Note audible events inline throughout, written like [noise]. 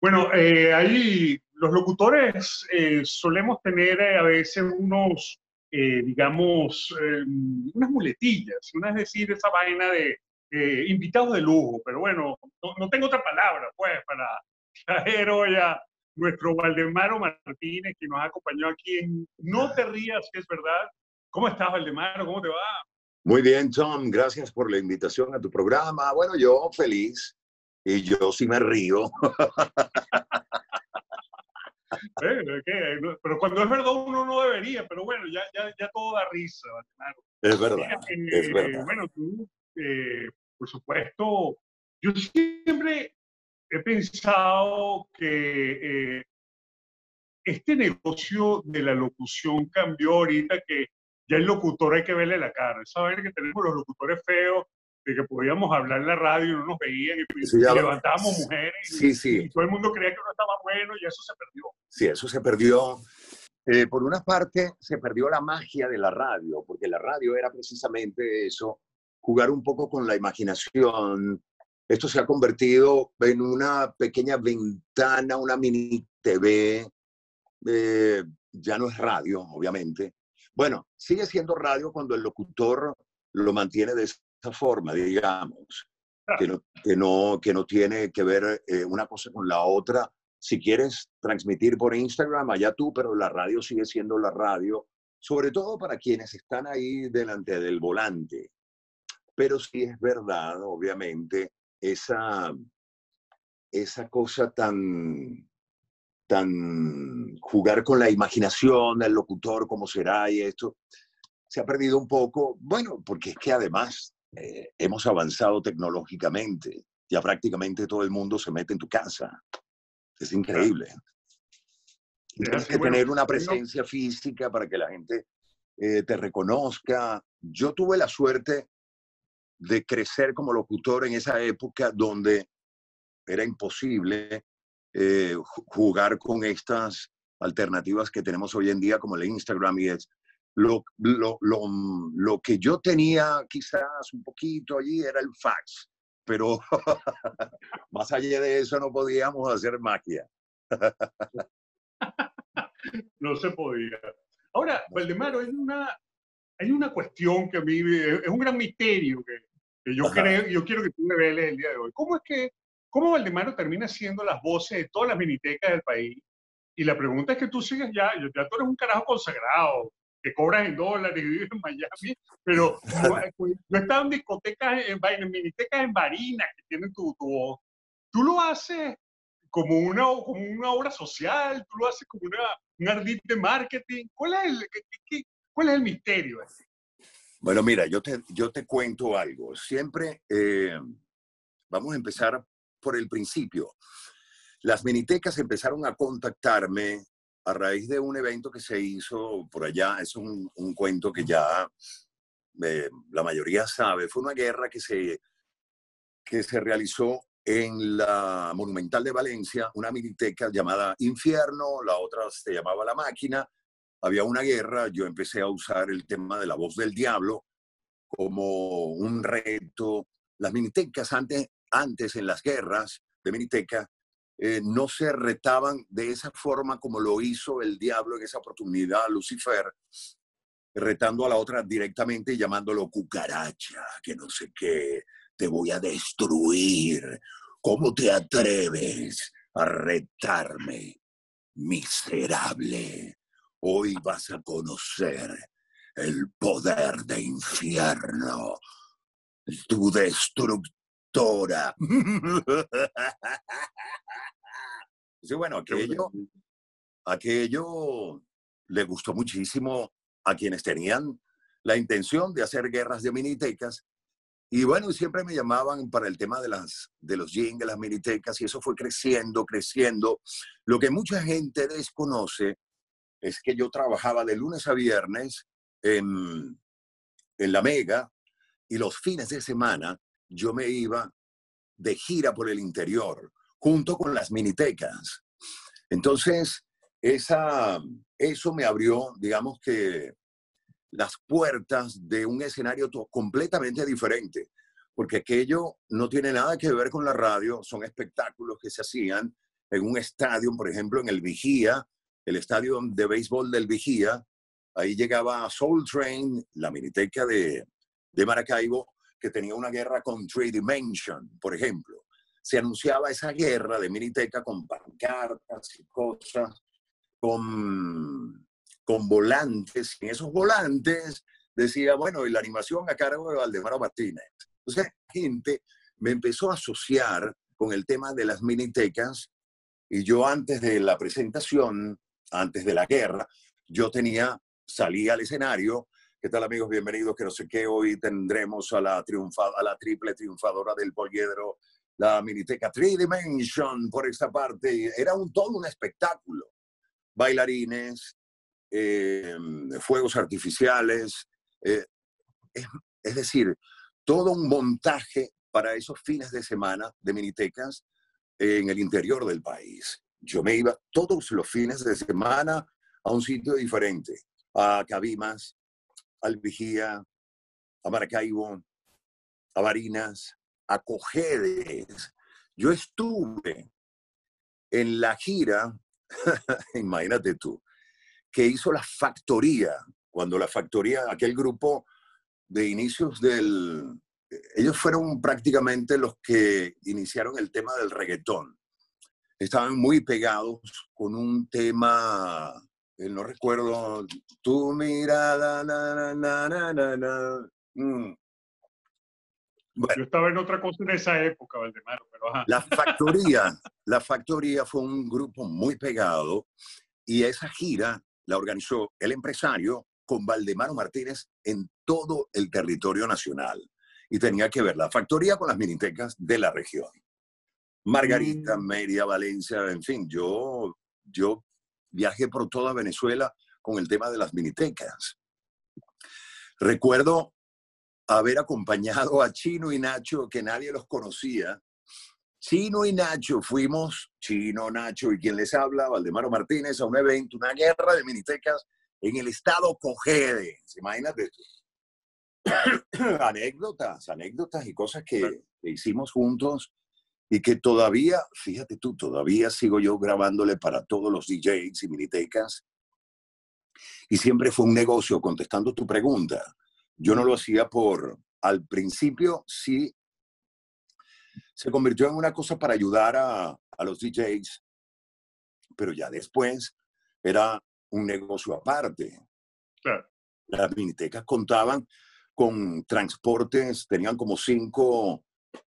Bueno, eh, ahí los locutores eh, solemos tener a veces unos, digamos, unas muletillas, una es decir, esa vaina de invitados de lujo, pero bueno, no, tengo otra palabra, pues, para traer hoy a nuestro Valdemaro Martínez, que nos ha acompañado aquí en No te rías, que es verdad. ¿Cómo estás, Valdemaro? ¿Cómo te va? Muy bien, Tom. Gracias por la invitación a tu programa. Bueno, yo feliz y yo sí me río. Eh, pero cuando es verdad uno no debería, pero bueno, ya, ya, ya todo da risa, Valdemaro. Es verdad, es eh, verdad. Bueno, tú, eh, por supuesto, yo siempre he pensado que eh, este negocio de la locución cambió ahorita que ya el locutor hay que verle la cara. Saber que tenemos los locutores feos, de que podíamos hablar en la radio y no nos veían y, levantábamos mujeres sí, sí. y, todo el mundo creía que uno estaba bueno y eso se perdió. Sí, eso se perdió. Eh, por una parte, se perdió la magia de la radio, porque la radio era precisamente eso, jugar un poco con la imaginación, esto se ha convertido en una pequeña ventana, una mini TV. Eh, ya no es radio, obviamente. Bueno, sigue siendo radio cuando el locutor lo mantiene de esa forma, digamos, que no, que no, que no tiene que ver eh, una cosa con la otra. Si quieres transmitir por Instagram, allá tú, pero la radio sigue siendo la radio, sobre todo para quienes están ahí delante del volante. Pero sí es verdad, obviamente, esa, esa cosa tan, tan jugar con la imaginación del locutor, cómo será y esto, se ha perdido un poco, bueno, porque es que además eh, hemos avanzado tecnológicamente, ya prácticamente todo el mundo se mete en tu casa, es increíble. Tienes que tener una presencia física para que la gente eh, te reconozca. Yo tuve la suerte de crecer como locutor en esa época donde era imposible eh, jugar con estas alternativas que tenemos hoy en día como el Instagram y es lo, lo, lo, lo que yo tenía quizás un poquito allí era el fax, pero [laughs] más allá de eso no podíamos hacer magia. [laughs] no se podía. Ahora, Valdemaro, hay una, hay una cuestión que a mí es un gran misterio que, yo creo, yo quiero que tú me veas el día de hoy. ¿Cómo es que, cómo Valdemaro termina siendo las voces de todas las minitecas del país? Y la pregunta es que tú sigues ya, ya tú eres un carajo consagrado, que cobras en dólares y vives en Miami, pero yo, he estado en discotecas, en, en minitecas en Barinas que tienen tu, tu voz. Tú lo haces como una, como una obra social, tú lo haces como una, un ardid de marketing. ¿Cuál es el, qué, cuál es el misterio? Bueno, mira, yo te, yo te cuento algo. Siempre eh, vamos a empezar por el principio. Las minitecas empezaron a contactarme a raíz de un evento que se hizo por allá. Es un, cuento que ya eh, la mayoría sabe. Fue una guerra que se, que se realizó en la Monumental de Valencia, una miniteca llamada Infierno, la otra se llamaba La Máquina, había una guerra, yo empecé a usar el tema de la voz del diablo como un reto. Las minitecas antes, antes en las guerras de miniteca eh, no se retaban de esa forma como lo hizo el diablo en esa oportunidad, Lucifer, retando a la otra directamente y llamándolo cucaracha, que no sé qué, te voy a destruir. ¿Cómo te atreves a retarme, miserable? Hoy vas a conocer el poder de infierno, tu destructora. [laughs] Sí, bueno, aquello, aquello le gustó muchísimo a quienes tenían la intención de hacer guerras de minitecas. Y bueno, siempre me llamaban para el tema de, las, de los jingles, las minitecas, y eso fue creciendo, creciendo. Lo que mucha gente desconoce es que yo trabajaba de lunes a viernes en, en La Mega y los fines de semana yo me iba de gira por el interior junto con las minitecas. Entonces, esa, eso me abrió, digamos que, las puertas de un escenario completamente diferente, porque aquello no tiene nada que ver con la radio, son espectáculos que se hacían en un estadio, por ejemplo, en el Vigía, el estadio de béisbol del Vigía, ahí llegaba Soul Train, la miniteca de, de Maracaibo, que tenía una guerra con Three Dimension, por ejemplo. Se anunciaba esa guerra de miniteca con pancartas y cosas, con, con volantes, y esos volantes decía, bueno, y la animación a cargo de Valdemaro Martínez. Entonces, la gente me empezó a asociar con el tema de las minitecas y yo antes de la presentación, antes de la guerra, yo tenía, salía al escenario, ¿qué tal amigos? Bienvenidos, que no sé qué, hoy tendremos a la, triunfa, a la triple triunfadora del poliedro, la miniteca Three Dimension por esta parte. Era un todo un espectáculo. Bailarines, eh, fuegos artificiales, eh, es, decir, todo un montaje para esos fines de semana de minitecas en el interior del país. Yo me iba todos los fines de semana a un sitio diferente, a Cabimas, al Vigía, a Maracaibo, a Barinas, a. Yo estuve en la gira, [laughs] imagínate tú, que hizo la factoría, cuando la factoría, aquel grupo de inicios del... Ellos fueron prácticamente los que iniciaron el tema del reggaetón. Estaban muy pegados con un tema, eh, no recuerdo, tu mirada, na, na, mm. Yo estaba en otra cosa en esa época, Valdemaro, pero La factoría, [laughs] la factoría fue un grupo muy pegado y esa gira la organizó el empresario con Valdemaro Martínez en todo el territorio nacional. Y tenía que ver la factoría con las minitecas de la región. Margarita, mm. Mérida, Valencia, en fin, yo, yo viajé por toda Venezuela con el tema de las minitecas. Recuerdo haber acompañado a Chino y Nacho, que nadie los conocía, Chino y Nacho fuimos, Chino, Nacho y quien les habla, Valdemaro Martínez, a un evento, una guerra de minitecas en el estado Cojedes. Imagínate [coughs] anécdotas, anécdotas y cosas que, hicimos juntos y que todavía, fíjate tú, todavía sigo yo grabándole para todos los DJs y minitecas. Y siempre fue un negocio, contestando tu pregunta. Yo no lo hacía por, al principio sí se convirtió en una cosa para ayudar a, los DJs, pero ya después era un negocio aparte. Las minitecas contaban con transportes, tenían como cinco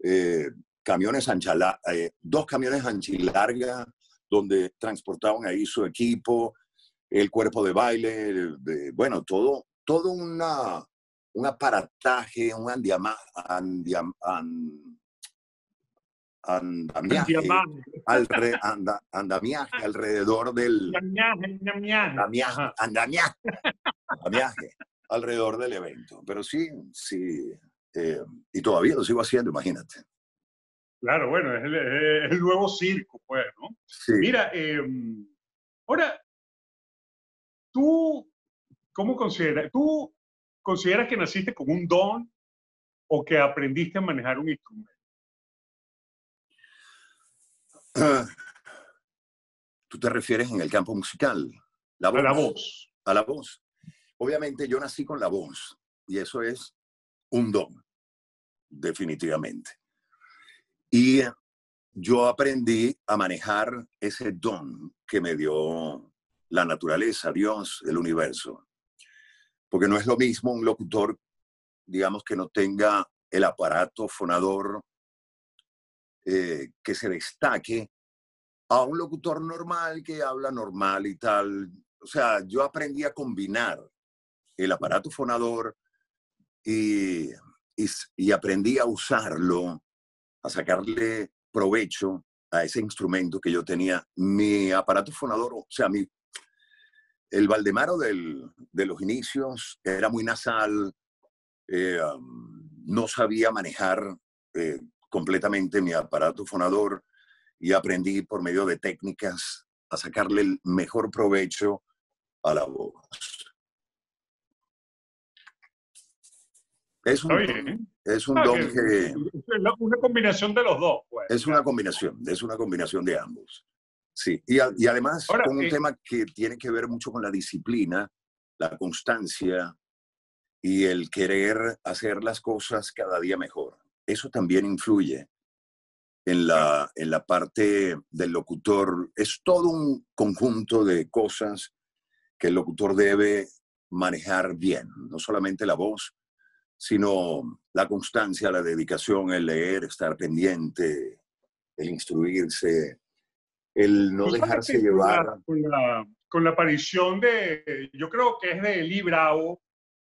eh, camiones ancha, eh, dos camiones anchilarga donde transportaban ahí su equipo, el cuerpo de baile, bueno, todo, todo una, un aparataje, un andiama, andiam, andamiaje, alre, anda, andamiaje alrededor del... Andamiaje, andamiaje, [laughs] andamiaje, alrededor del evento. Pero sí, sí, eh, y todavía lo sigo haciendo, imagínate. Claro, bueno, es el, nuevo circo, pues, ¿no? Mira, em, ahora, tú, ¿cómo consideras? ¿Tú consideras que naciste con un don o que aprendiste a manejar un instrumento? [clears throat] Tú te refieres en el campo musical. La voz. A la voz. A la voz. Obviamente yo nací con la voz y eso es un don, definitivamente. Y yo aprendí a manejar ese don que me dio la naturaleza, Dios, el universo. Porque no es lo mismo un locutor, digamos, que no tenga el aparato fonador eh, que se destaque a un locutor normal que habla normal y tal. O sea, yo aprendí a combinar el aparato fonador y, y, aprendí a usarlo, a sacarle provecho a ese instrumento que yo tenía. Mi aparato fonador, o sea, mi, el Valdemaro del, de los inicios era muy nasal, eh, um, no sabía manejar eh, completamente mi aparato fonador y aprendí por medio de técnicas a sacarle el mejor provecho a la voz. Es un, es un don que... Es una combinación de los dos. Pues. Es una combinación, es una combinación de ambos. Sí, y, además con un eh tema que tiene que ver mucho con la disciplina, la constancia y el querer hacer las cosas cada día mejor. Eso también influye en la, en la parte del locutor. Es todo un conjunto de cosas que el locutor debe manejar bien, no solamente la voz, sino la constancia, la dedicación, el leer, estar pendiente, el instruirse, el no dejarse llevar. Con la, aparición de, yo creo que es de Eli Bravo,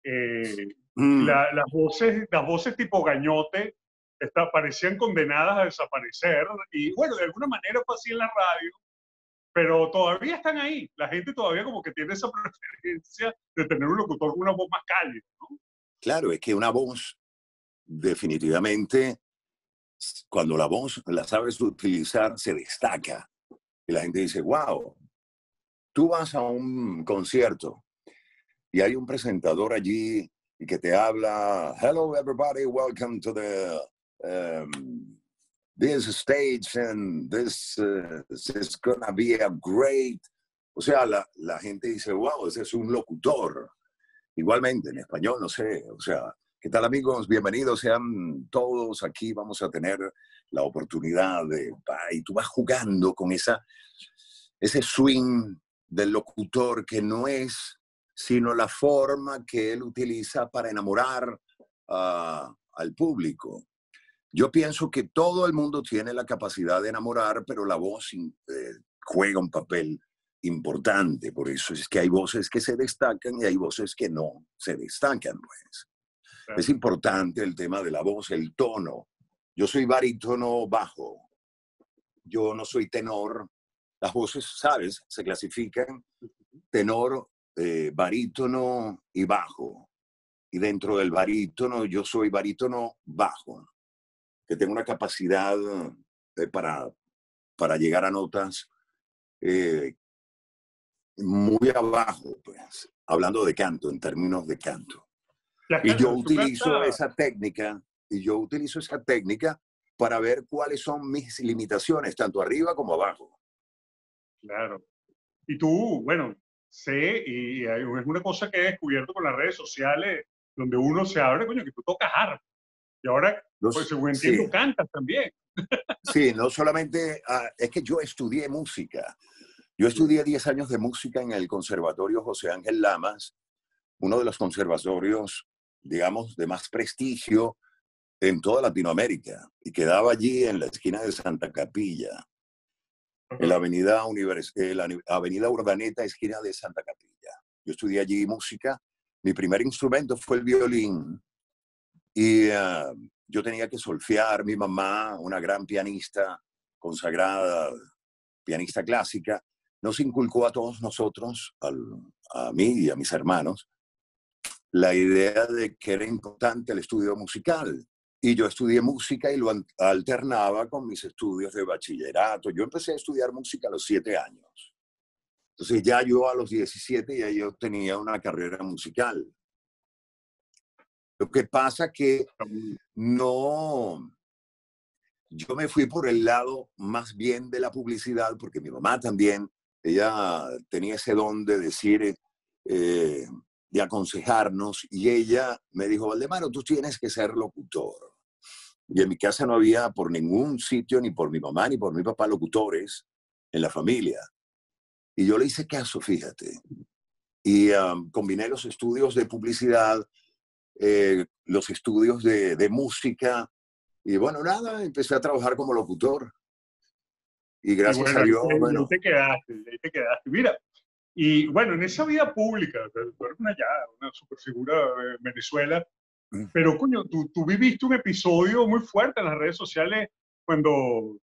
eh, mm. las, voces, las voces tipo gañote está, parecían condenadas a desaparecer y bueno, de alguna manera fue así en la radio, pero todavía están ahí. La gente todavía como que tiene esa [laughs] preferencia de tener un locutor con una voz más cálida, ¿no? Claro, es que una voz definitivamente, cuando la voz la sabes utilizar, se destaca. Y la gente dice, wow, tú vas a un concierto y hay un presentador allí y que te habla, hello everybody, welcome to the um, this stage and this, uh, this, is gonna be a great. O sea, la, la gente dice, wow, ese es un locutor. Igualmente, en español, no sé, o sea, ¿qué tal amigos? Bienvenidos sean todos. Aquí vamos a tener la oportunidad de... Y tú vas jugando con esa, ese swing del locutor que no es sino la forma que él utiliza para enamorar al público. Yo pienso que todo el mundo tiene la capacidad de enamorar, pero la voz eh, juega un papel importante. Por eso es que hay voces que se destacan y hay voces que no se destacan. Pues. Es importante el tema de la voz, el tono. Yo soy barítono bajo. Yo no soy tenor. Las voces, ¿sabes? Se clasifican tenor, eh, barítono y bajo. Y dentro del barítono, yo soy barítono bajo, que tengo una capacidad eh, para, para llegar a notas eh, muy abajo, pues, hablando de canto, en términos de canto. y yo utilizo esa técnica, y yo utilizo esa técnica para ver cuáles son mis limitaciones, tanto arriba como abajo. Claro. Y tú, bueno, sé, y es una cosa que he descubierto con las redes sociales, donde uno se abre, coño, que tú tocas harp. Y ahora, pues según entiendo, cantas también. Sí, no solamente, ah, es que yo estudié música. Yo estudié 10 años de música en el Conservatorio José Ángel Lamas, uno de los conservatorios, digamos, de más prestigio en toda Latinoamérica, y quedaba allí en la esquina de Santa Capilla, en la avenida, Univers la avenida Urdaneta, esquina de Santa Capilla. Yo estudié allí música. Mi primer instrumento fue el violín y ah, yo tenía que solfear. Mi mamá, una gran pianista consagrada, pianista clásica, nos inculcó a todos nosotros, a mí y a mis hermanos, la idea de que era importante el estudio musical. Y yo estudié música y lo alternaba con mis estudios de bachillerato. Yo empecé a estudiar música a los siete años. Entonces ya yo a los 17 ya yo tenía una carrera musical. Lo que pasa que no, yo me fui por el lado más bien de la publicidad, porque mi mamá también ella tenía ese don de decir, eh, de aconsejarnos, y ella me dijo, Valdemaro, tú tienes que ser locutor. Y en mi casa no había por ningún sitio, ni por mi mamá, ni por mi papá, locutores en la familia. Y yo le hice caso, fíjate. Y combiné los estudios de publicidad, eh, los estudios de, de música, y bueno, nada, empecé a trabajar como locutor. Y gracias a Dios, bueno. Ahí te quedaste, te quedaste. Mira, y bueno, en esa vida pública, tú eres una ya, una super figura de Venezuela. Pero coño, tú, tú viviste un episodio muy fuerte en las redes sociales cuando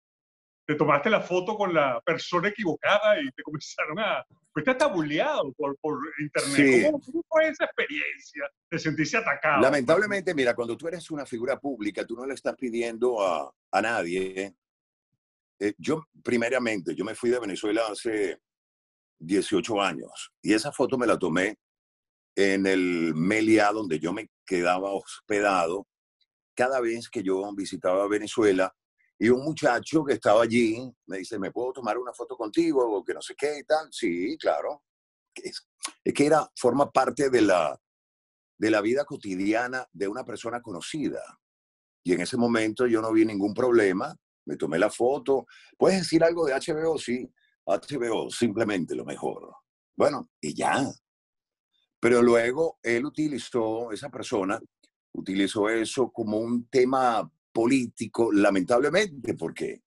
te tomaste la foto con la persona equivocada y te [laughs] comenzaron a... Fuiste hasta bulleado por, por internet. ¿Cómo, fue esa experiencia de sentirse atacado? Lamentablemente, mira, cuando tú eres una figura pública, tú no le estás pidiendo a, a nadie eh, yo, primeramente, yo me fui de Venezuela hace 18 años y esa foto me la tomé en el Meliá donde yo me quedaba hospedado cada vez que yo visitaba Venezuela Y un muchacho que estaba allí me dice, ¿me puedo tomar una foto contigo? O que no sé qué y tal. Sí, claro. Es, es que era, forma parte de la, de la vida cotidiana de una persona conocida. Y en ese momento yo no vi ningún problema, me tomé la foto. ¿Puedes decir algo de HBO? Sí, HBO, simplemente lo mejor. Bueno, y ya. Pero luego él utilizó, esa persona utilizó eso como un tema político, lamentablemente, porque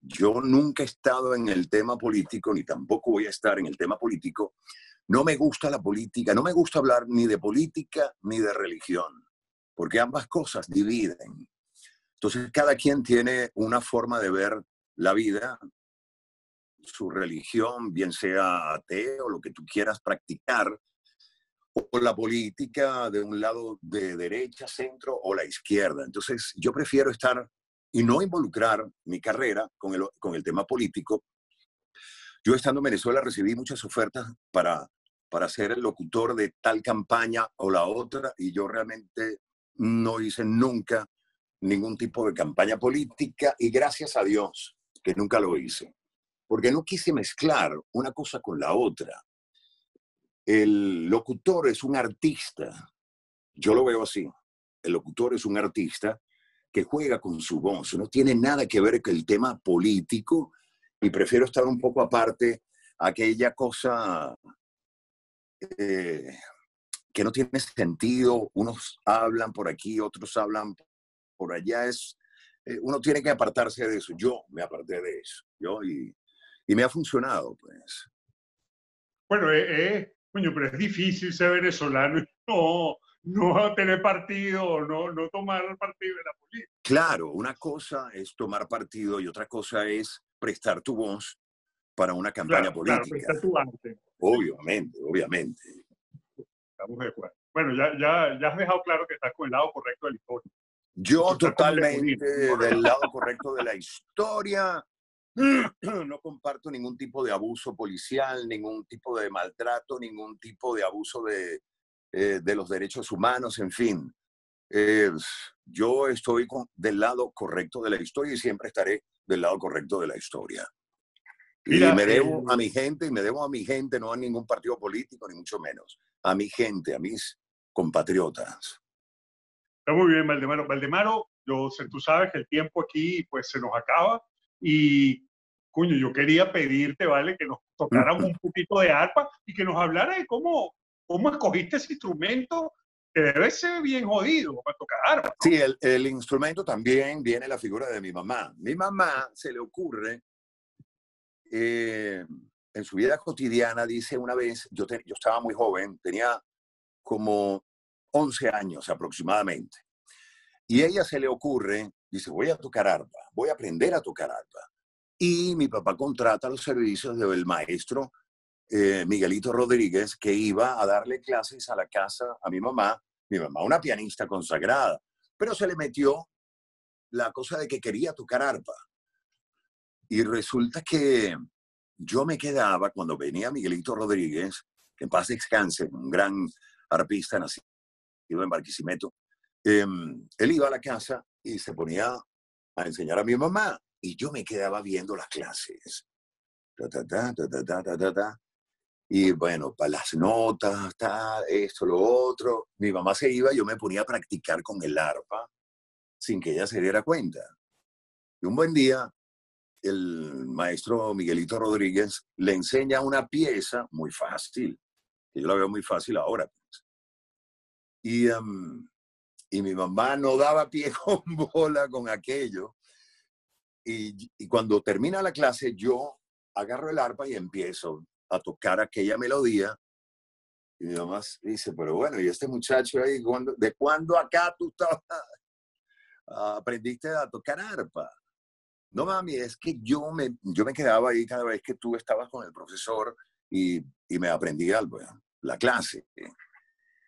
yo nunca he estado en el tema político, ni tampoco voy a estar en el tema político. No me gusta la política, no me gusta hablar ni de política ni de religión, porque ambas cosas dividen. Entonces, cada quien tiene una forma de ver la vida, su religión, bien sea ateo, lo que tú quieras practicar, o la política de un lado de derecha, centro o la izquierda. Entonces, yo prefiero estar y no involucrar mi carrera con el, con el tema político. Yo estando en Venezuela recibí muchas ofertas para, para ser el locutor de tal campaña o la otra y yo realmente no hice nunca ningún tipo de campaña política y gracias a Dios que nunca lo hice, porque no quise mezclar una cosa con la otra el locutor es un artista, yo lo veo así, el locutor es un artista que juega con su voz, no tiene nada que ver con el tema político y prefiero estar un poco aparte aquella cosa eh, que no tiene sentido, unos hablan por aquí, otros hablan por allá, es, eh, uno tiene que apartarse de eso, yo me aparté de eso, yo, y, y me ha funcionado, pues. Bueno, eh, coño, pero es difícil ser venezolano y no, no tener partido, no, no tomar partido de la política. Claro, una cosa es tomar partido y otra cosa es prestar tu voz para una campaña política. Claro, prestar tu arte. Obviamente, obviamente. Estamos de acuerdo. Bueno, ya, ya, ya has dejado claro que estás con el lado correcto de la historia. Yo totalmente del lado correcto de la historia. [clears throat] no comparto ningún tipo de abuso policial, ningún tipo de maltrato, ningún tipo de abuso de, eh, de los derechos humanos, en fin. yo estoy del lado correcto de la historia y siempre estaré del lado correcto de la historia. y me debo eh, a mi gente, y me debo a mi gente, no a ningún partido político, ni mucho menos. A mi gente, a mis compatriotas. Está muy bien, Valdemaro. Valdemaro, yo sé, tú sabes que el tiempo aquí pues se nos acaba. Y, coño, yo quería pedirte, ¿vale? Que nos tocáramos un poquito de arpa y que nos hablara de cómo, cómo escogiste ese instrumento que debe ser bien jodido para tocar arpa. Sí, el, el, instrumento también viene la figura de mi mamá. Mi mamá se le ocurre, eh, en su vida cotidiana, dice una vez, yo, yo estaba muy joven, tenía como 11 años aproximadamente, y ella se le ocurre Dice, voy a tocar arpa, voy a aprender a tocar arpa. Y mi papá contrata los servicios del maestro eh, Miguelito Rodríguez, que iba a darle clases a la casa a mi mamá, mi mamá una pianista consagrada, pero se le metió la cosa de que quería tocar arpa. Y resulta que yo me quedaba cuando venía Miguelito Rodríguez, que en paz descanse, un gran arpista nacido en Barquisimeto, em, él iba a la casa y se ponía a enseñar a mi mamá y yo me quedaba viendo las clases. y bueno, para las notas, esto, lo otro. Mi mamá se iba, yo me ponía a practicar con el arpa sin que ella se diera cuenta. Y un buen día, el maestro Miguelito Rodríguez le enseña una pieza muy fácil, que yo la veo muy fácil ahora. Pues. Y um, y mi mamá no daba pie [laughs] con bola con aquello. Y, cuando termina la clase, yo agarro el arpa y empiezo a tocar aquella melodía. Y mi mamá dice, pero bueno, ¿y este muchacho ahí, de cuándo acá tú estabas, [laughs] aprendiste a tocar arpa? No, mami, es que yo me, yo me quedaba ahí cada vez que tú estabas con el profesor y, y me aprendí algo, la clase.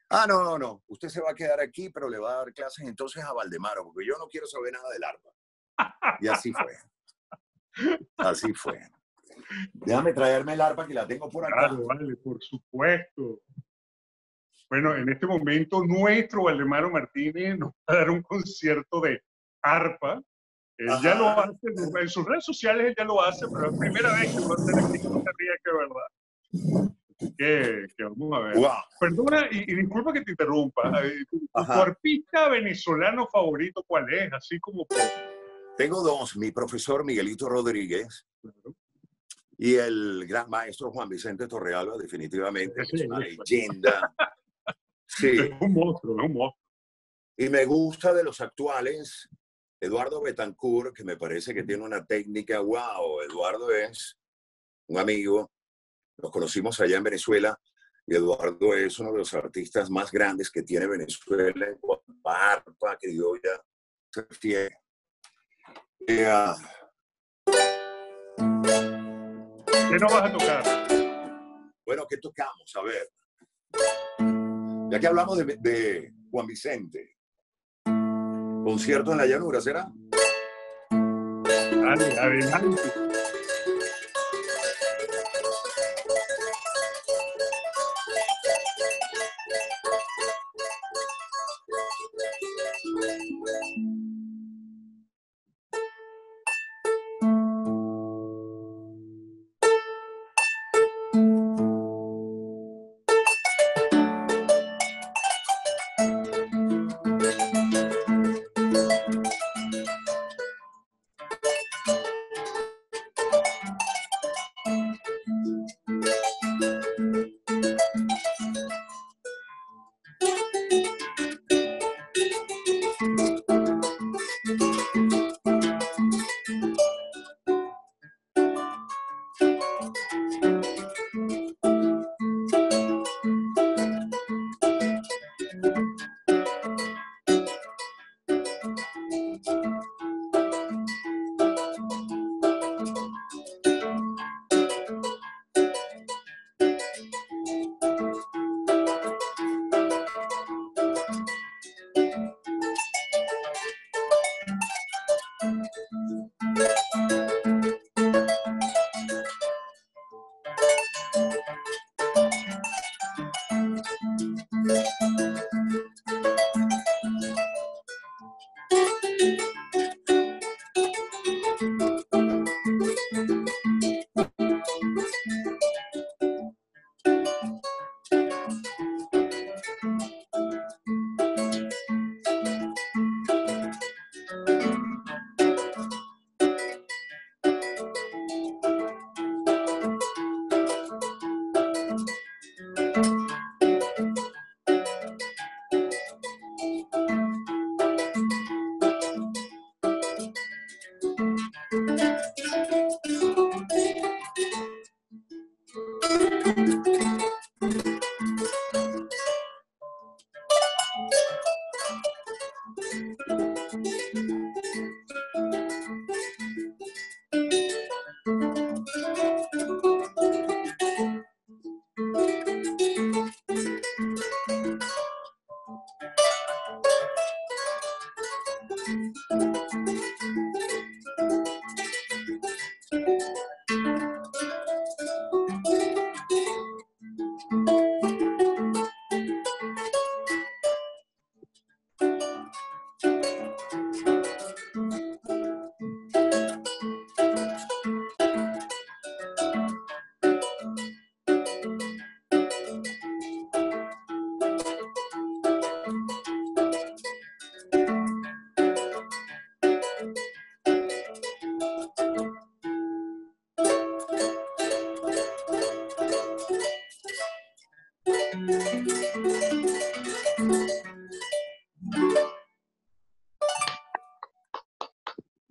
Ah, no, no, no. Usted se va a quedar aquí, pero le va a dar clases entonces a Valdemaro, porque yo no quiero saber nada del arpa. Y así fue. Así fue. Déjame traerme el arpa que la tengo por acá. Claro, vale, por supuesto. Bueno, en este momento nuestro Valdemaro Martínez nos va a dar un concierto de arpa. Él ya lo hace, en sus redes sociales él ya lo hace, pero es la primera vez que lo hace aquí en que verdad. Que, que vamos a ver. Wow. Perdona y, y disculpa que te interrumpa. eh, ¿Tu, tu Ajá. artista venezolano favorito cuál es? Así como por- Tengo dos, mi profesor Miguelito Rodríguez y el gran maestro Juan Vicente Torrealba, definitivamente, que es una leyenda. [laughs] Sí, es un monstruo, es un monstruo. y me gusta de los actuales, Eduardo Betancourt, que me parece que tiene una técnica, wow, Eduardo es un amigo, nos conocimos allá en Venezuela, y Eduardo es uno de los artistas más grandes que tiene Venezuela en cuanto a arpa, criolla, se refiere. Eh, ah, ¿Qué nos vas a tocar? Bueno, ¿qué tocamos? A ver. Ya que hablamos de, de Juan Vicente. Concierto en la llanura, ¿será? Dale, adelante.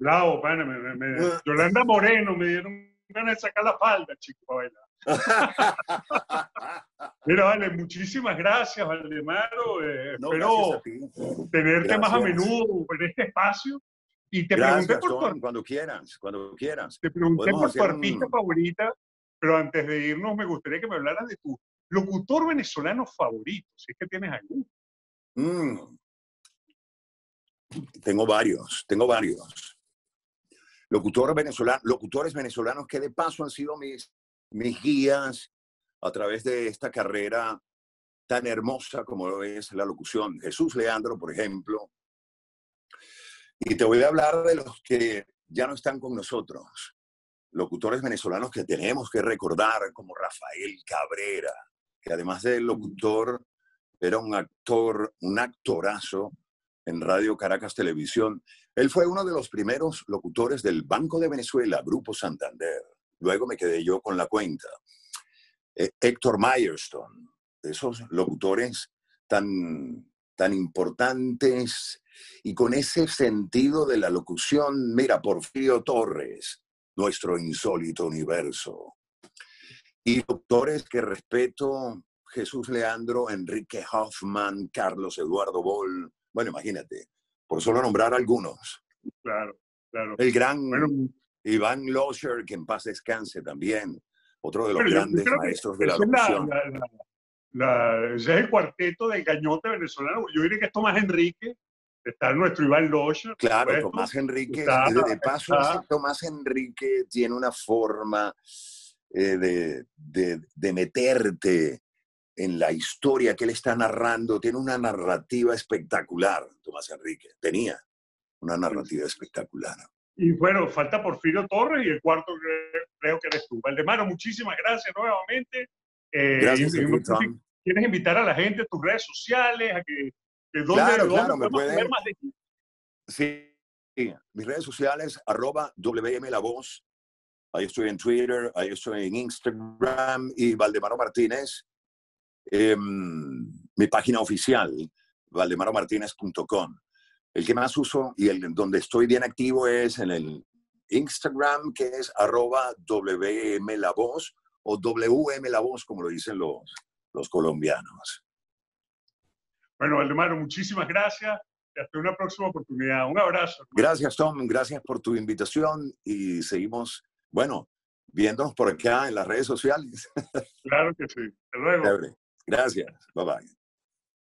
Bravo, pana. Me, me- me- Ah. Yolanda Moreno, me dieron ganas de sacar la falda, chico, para bailar. [laughs] Mira, vale, muchísimas gracias, Valdemaro. eh, No, espero tenerte más a menudo en este espacio. Y te Gracias, pregunté por tu, cuando quieras, cuando quieras. te pregunté por tu artista un- favorita, pero antes de irnos me gustaría que me hablaras de tu locutor venezolano favorito, si es que tienes alguno. Mm. Tengo varios, tengo varios. Locutores venezolanos que de paso han sido mis, mis guías a través de esta carrera tan hermosa como es la locución. Jesús Leandro, por ejemplo. Y te voy a hablar de los que ya no están con nosotros. Locutores venezolanos que tenemos que recordar, como Rafael Cabrera, que además de locutor, era un actor, un actorazo en Radio Caracas Televisión. Él fue uno de los primeros locutores del Banco de Venezuela, Grupo Santander. Luego me quedé yo con la cuenta. Eh, Héctor Myerstone, esos locutores tan, tan importantes y con ese sentido de la locución, mira, Porfirio Torres, nuestro insólito universo. Y doctores que respeto, Jesús Leandro, Enrique Hoffman, Carlos Eduardo Boll, bueno, imagínate, por solo nombrar algunos. Claro, claro. El gran Iván Losher, que en paz descanse también, otro de los grandes maestros de la locución. ese es el cuarteto del gañote venezolano. Yo diría que es Tomás Enrique, está nuestro Iván Losher. Claro, Tomás Enrique, de paso, Tomás Enrique tiene una forma eh, de, de, de meterte en la historia que él está narrando, tiene una narrativa espectacular, Tomás Enrique, tenía una narrativa espectacular. Y bueno, falta Porfirio Torres y el cuarto creo que eres tú. Valdemaro, muchísimas gracias nuevamente. Eh, gracias, ¿Quieres invitar a la gente a tus redes sociales? A que, ¿dónde, claro, claro, me pueden... Más de ti? Sí, mis redes sociales, arroba WM La Voz. Ahí estoy en Twitter, ahí estoy en Instagram y Valdemaro Martínez. Em, mi página oficial, valdemaromartinez.com. El que más uso y el donde estoy bien activo es en el Instagram, que es arroba WM La Voz o WM La Voz, como lo dicen los, los colombianos. Bueno, Valdemaro, muchísimas gracias. Hasta una próxima oportunidad. Un abrazo. Gracias, Tom. Gracias por tu invitación y seguimos, bueno, viéndonos por acá en las redes sociales. Claro que sí. Hasta luego. Gracias. Bye bye.